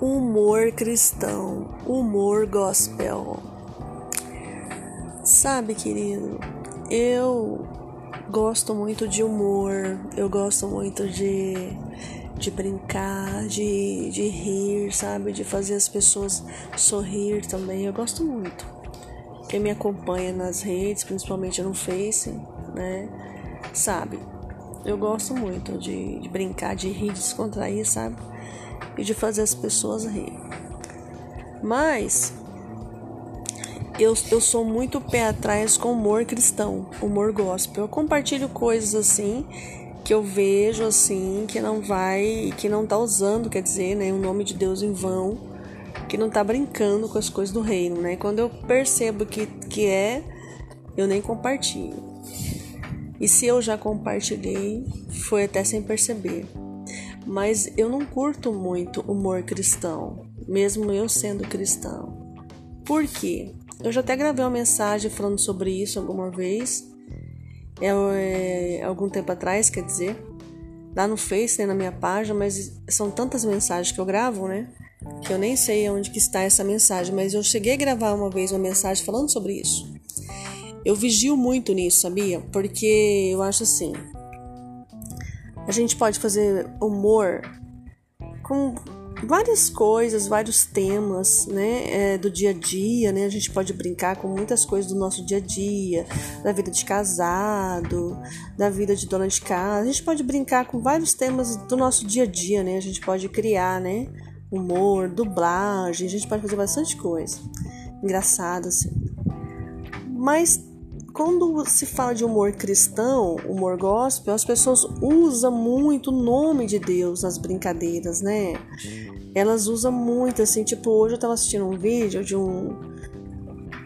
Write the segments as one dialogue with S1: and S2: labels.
S1: humor cristão, humor gospel. Sabe, querido, eu gosto muito de humor, eu gosto muito de, de brincar, de, de rir, sabe? De fazer as pessoas sorrir também. Eu gosto muito. Quem me acompanha nas redes, principalmente no Face, né? Sabe? Eu gosto muito de, de brincar, de rir, de descontrair, sabe? E de fazer as pessoas rir. Mas eu, eu sou muito pé atrás com humor cristão, humor gospel. Eu compartilho coisas assim que eu vejo assim que não vai, que não tá usando, quer dizer, né, o nome de Deus em vão, que não tá brincando com as coisas do reino, né? Quando eu percebo que que é, eu nem compartilho. E se eu já compartilhei, foi até sem perceber. Mas eu não curto muito humor cristão, mesmo eu sendo cristão. Por quê? Eu já até gravei uma mensagem falando sobre isso alguma vez, é, é, algum tempo atrás, quer dizer, lá no Face, né, na minha página, mas são tantas mensagens que eu gravo, né, que eu nem sei onde que está essa mensagem, mas eu cheguei a gravar uma vez uma mensagem falando sobre isso. Eu vigio muito nisso, sabia? Porque eu acho assim, a gente pode fazer humor com várias coisas, vários temas, né, é, do dia a dia, né? A gente pode brincar com muitas coisas do nosso dia a dia, da vida de casado, da vida de dona de casa. A gente pode brincar com vários temas do nosso dia a dia, né? A gente pode criar, né, humor, dublagem, a gente pode fazer bastante coisa engraçada assim. Mas quando se fala de humor cristão, humor gospel, as pessoas usam muito o nome de Deus nas brincadeiras, né? Elas usam muito, assim, tipo, hoje eu tava assistindo um vídeo de um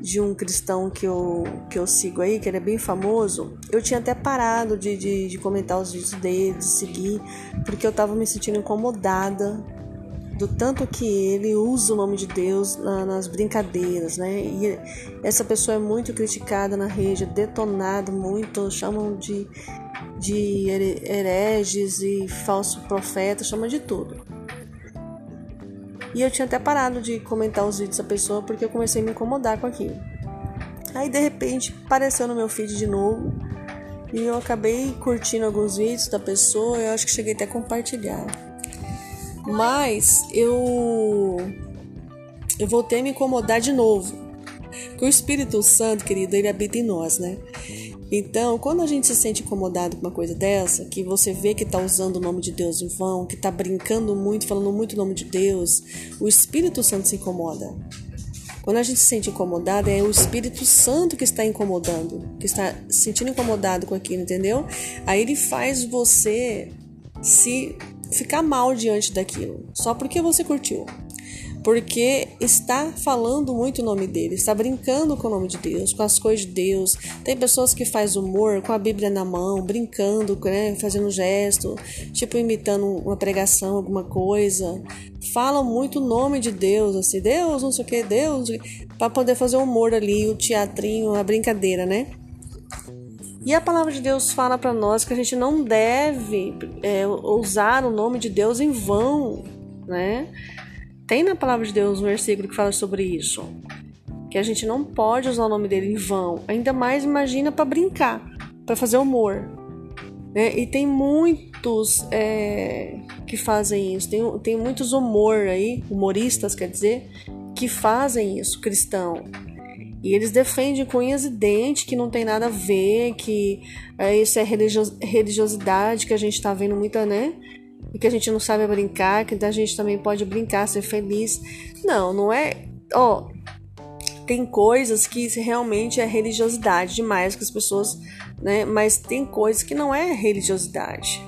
S1: de um cristão que eu, que eu sigo aí, que ele é bem famoso, eu tinha até parado de, de, de comentar os vídeos dele, de seguir, porque eu tava me sentindo incomodada do tanto que ele usa o nome de Deus na, nas brincadeiras, né? E essa pessoa é muito criticada na rede, detonada muito, chamam de, de hereges e falso profeta, chamam de tudo. E eu tinha até parado de comentar os vídeos da pessoa porque eu comecei a me incomodar com aquilo. Aí de repente apareceu no meu feed de novo e eu acabei curtindo alguns vídeos da pessoa, eu acho que cheguei até a compartilhar. Mas eu eu voltei a me incomodar de novo. Porque o Espírito Santo, querido, ele habita em nós, né? Então, quando a gente se sente incomodado com uma coisa dessa, que você vê que está usando o nome de Deus em vão, que está brincando muito, falando muito o nome de Deus, o Espírito Santo se incomoda. Quando a gente se sente incomodado, é o Espírito Santo que está incomodando, que está se sentindo incomodado com aquilo, entendeu? Aí ele faz você se ficar mal diante daquilo, só porque você curtiu. Porque está falando muito o nome dele, está brincando com o nome de Deus, com as coisas de Deus. Tem pessoas que faz humor com a Bíblia na mão, brincando, né, fazendo gesto, tipo imitando uma pregação, alguma coisa. Fala muito o nome de Deus, assim, Deus, não sei o que, Deus, para poder fazer humor ali, o teatrinho, a brincadeira, né? E a palavra de Deus fala para nós que a gente não deve é, usar o nome de Deus em vão, né? Tem na palavra de Deus um versículo que fala sobre isso, que a gente não pode usar o nome dele em vão. Ainda mais imagina para brincar, para fazer humor. Né? E tem muitos é, que fazem isso. Tem, tem muitos humor aí, humoristas, quer dizer, que fazem isso, cristão e eles defendem com unhas e dentes que não tem nada a ver, que é, isso é religiosidade, que a gente tá vendo muita, né? E que a gente não sabe brincar, que a gente também pode brincar, ser feliz. Não, não é. Ó, tem coisas que realmente é religiosidade demais que as pessoas, né? Mas tem coisas que não é religiosidade.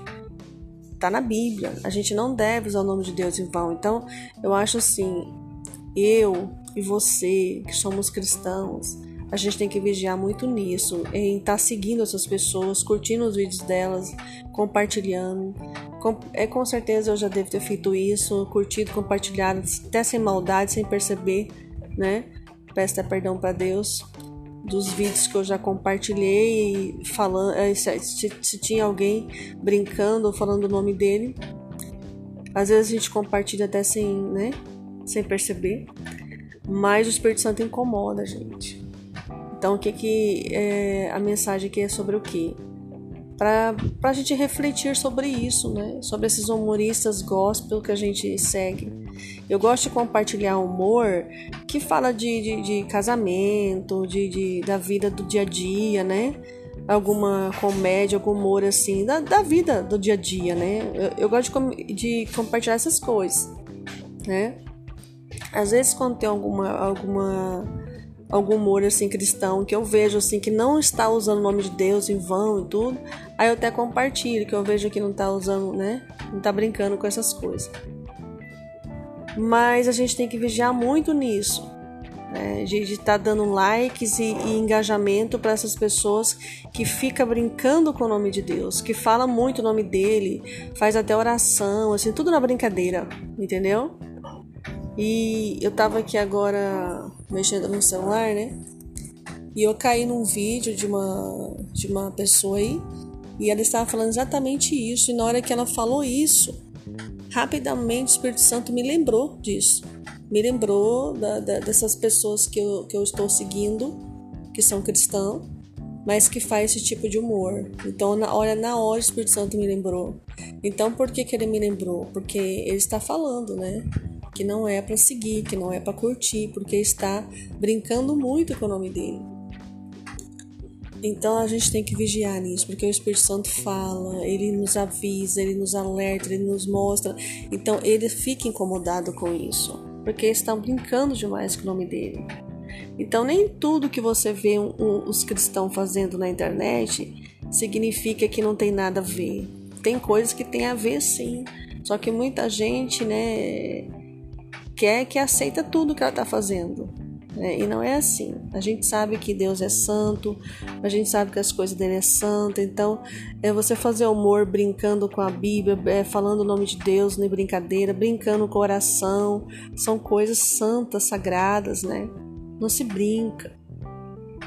S1: Tá na Bíblia. A gente não deve usar o nome de Deus em vão. Então, eu acho assim, eu e você, que somos cristãos, a gente tem que vigiar muito nisso, em estar tá seguindo essas pessoas, curtindo os vídeos delas, compartilhando. Com, é com certeza eu já devo ter feito isso, curtido, compartilhado, até sem maldade, sem perceber, né? Peço até perdão para Deus dos vídeos que eu já compartilhei falando eh, se, se, se tinha alguém brincando ou falando o nome dele Às vezes a gente compartilha até sem, né? Sem perceber. Mas o Espírito Santo incomoda a gente. Então, o que que é, a mensagem aqui é sobre o quê? Para a gente refletir sobre isso, né? Sobre esses humoristas gospel que a gente segue. Eu gosto de compartilhar humor que fala de, de, de casamento, de, de, da vida do dia a dia, né? alguma comédia, algum humor assim, da, da vida do dia a dia, né? Eu, eu gosto de, de, compartilhar essas coisas, né? Às vezes quando tem alguma, alguma algum humor assim cristão que eu vejo assim que não está usando o nome de Deus em vão e tudo, aí eu até compartilho que eu vejo que não está usando, né? Não está brincando com essas coisas. Mas a gente tem que vigiar muito nisso, né, de estar tá dando likes e, e engajamento para essas pessoas que fica brincando com o nome de Deus, que fala muito o nome dele, faz até oração, assim, tudo na brincadeira, entendeu? E eu tava aqui agora mexendo no celular, né? E eu caí num vídeo de uma de uma pessoa aí e ela estava falando exatamente isso. E na hora que ela falou isso, rapidamente o Espírito Santo me lembrou disso me lembrou da, da, dessas pessoas que eu, que eu estou seguindo, que são cristãos, mas que faz esse tipo de humor. Então, na hora, na hora o Espírito Santo me lembrou. Então, por que, que ele me lembrou? Porque ele está falando, né? Que não é para seguir, que não é para curtir, porque está brincando muito com o nome dele. Então a gente tem que vigiar nisso, porque o Espírito Santo fala, ele nos avisa, ele nos alerta, ele nos mostra. Então ele fica incomodado com isso porque estão brincando demais com o nome dele. Então, nem tudo que você vê um, um, os cristãos fazendo na internet significa que não tem nada a ver. Tem coisas que tem a ver sim. Só que muita gente, né, quer que aceita tudo que ela está fazendo. Né? E não é assim. A gente sabe que Deus é santo, a gente sabe que as coisas dele é santa. Então, é você fazer humor brincando com a Bíblia, é, falando o nome de Deus, nem brincadeira, brincando com o coração, são coisas santas, sagradas, né? Não se brinca.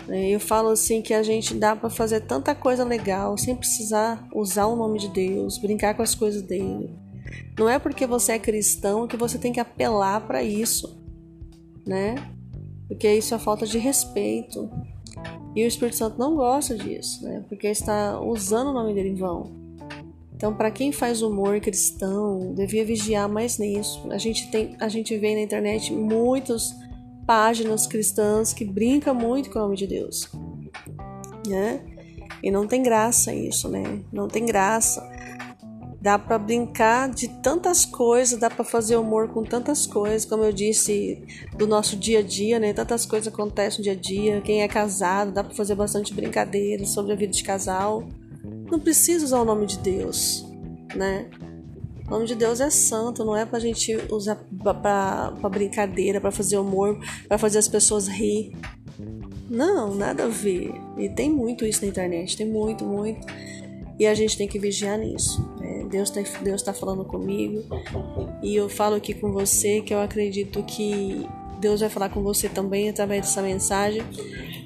S1: É, eu falo assim que a gente dá para fazer tanta coisa legal sem precisar usar o nome de Deus, brincar com as coisas dele. Não é porque você é cristão que você tem que apelar para isso, né? porque isso é falta de respeito. E o Espírito Santo não gosta disso, né? Porque está usando o nome dele em vão. Então, para quem faz humor cristão, devia vigiar mais nisso. A gente tem, a gente vê na internet muitas páginas cristãs que brincam muito com o nome de Deus, né? E não tem graça isso, né? Não tem graça. Dá para brincar de tantas coisas, dá para fazer humor com tantas coisas, como eu disse, do nosso dia a dia, né? Tantas coisas acontecem no dia a dia. Quem é casado, dá para fazer bastante brincadeira sobre a vida de casal. Não precisa usar o nome de Deus, né? O nome de Deus é santo, não é pra gente usar pra, pra brincadeira, para fazer humor, para fazer as pessoas rir. Não, nada a ver. E tem muito isso na internet, tem muito, muito. E a gente tem que vigiar nisso. Né? Deus está Deus tá falando comigo e eu falo aqui com você que eu acredito que Deus vai falar com você também através dessa mensagem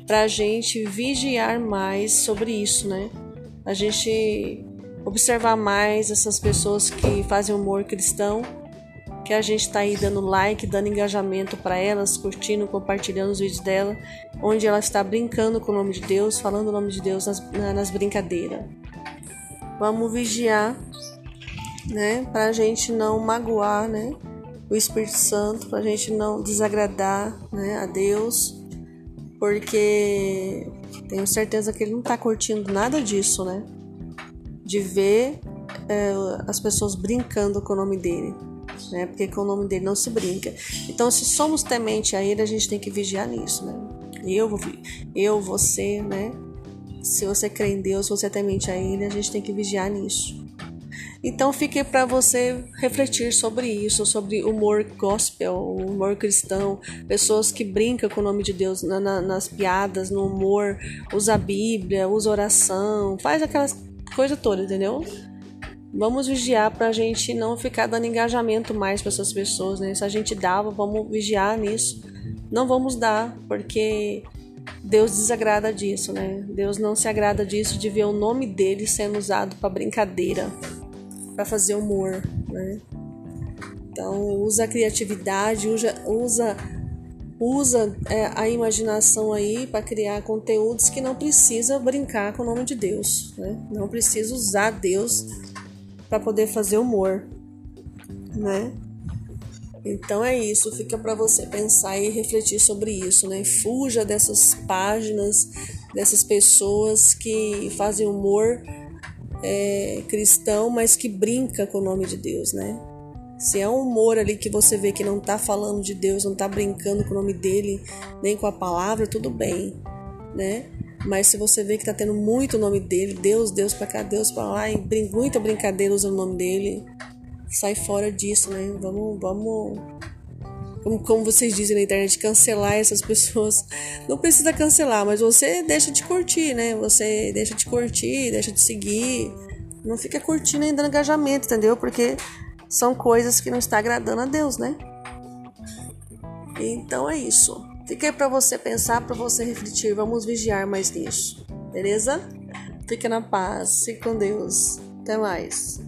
S1: para a gente vigiar mais sobre isso, né? A gente observar mais essas pessoas que fazem humor cristão, que a gente está aí dando like, dando engajamento para elas, curtindo, compartilhando os vídeos dela, onde ela está brincando com o nome de Deus, falando o nome de Deus nas, nas brincadeiras. Vamos vigiar, né? Para a gente não magoar, né? O Espírito Santo, para a gente não desagradar, né? A Deus, porque tenho certeza que ele não está curtindo nada disso, né? De ver é, as pessoas brincando com o nome dele, né? Porque com o nome dele não se brinca. Então, se somos temente a ele, a gente tem que vigiar nisso, né? Eu, eu, você, né? Se você crê em Deus, você temente a Ele, a gente tem que vigiar nisso. Então fique para você refletir sobre isso, sobre humor gospel, humor cristão, pessoas que brincam com o nome de Deus na, na, nas piadas, no humor, usa a Bíblia, usa oração, faz aquelas coisas todas, entendeu? Vamos vigiar para a gente não ficar dando engajamento mais para essas pessoas, né? Se a gente dava, vamos vigiar nisso. Não vamos dar, porque Deus desagrada disso, né? Deus não se agrada disso de ver o nome dele sendo usado para brincadeira, para fazer humor, né? Então, usa a criatividade, usa, usa, usa é, a imaginação aí para criar conteúdos que não precisa brincar com o nome de Deus, né? Não precisa usar Deus para poder fazer humor, né? Então é isso, fica para você pensar e refletir sobre isso, né? Fuja dessas páginas, dessas pessoas que fazem humor é, cristão, mas que brinca com o nome de Deus, né? Se é um humor ali que você vê que não tá falando de Deus, não tá brincando com o nome dele, nem com a palavra, tudo bem, né? Mas se você vê que tá tendo muito o nome dele, Deus, Deus pra cá, Deus pra lá, e muita brincadeira usando o nome dele, sai fora disso, né? Vamos, vamos, como, vocês dizem na internet, cancelar essas pessoas. Não precisa cancelar, mas você deixa de curtir, né? Você deixa de curtir, deixa de seguir. Não fica curtindo ainda engajamento, entendeu? Porque são coisas que não está agradando a Deus, né? Então é isso. Fica aí para você pensar, para você refletir. Vamos vigiar mais nisso. Beleza? Fica na paz. Fique com Deus. Até mais.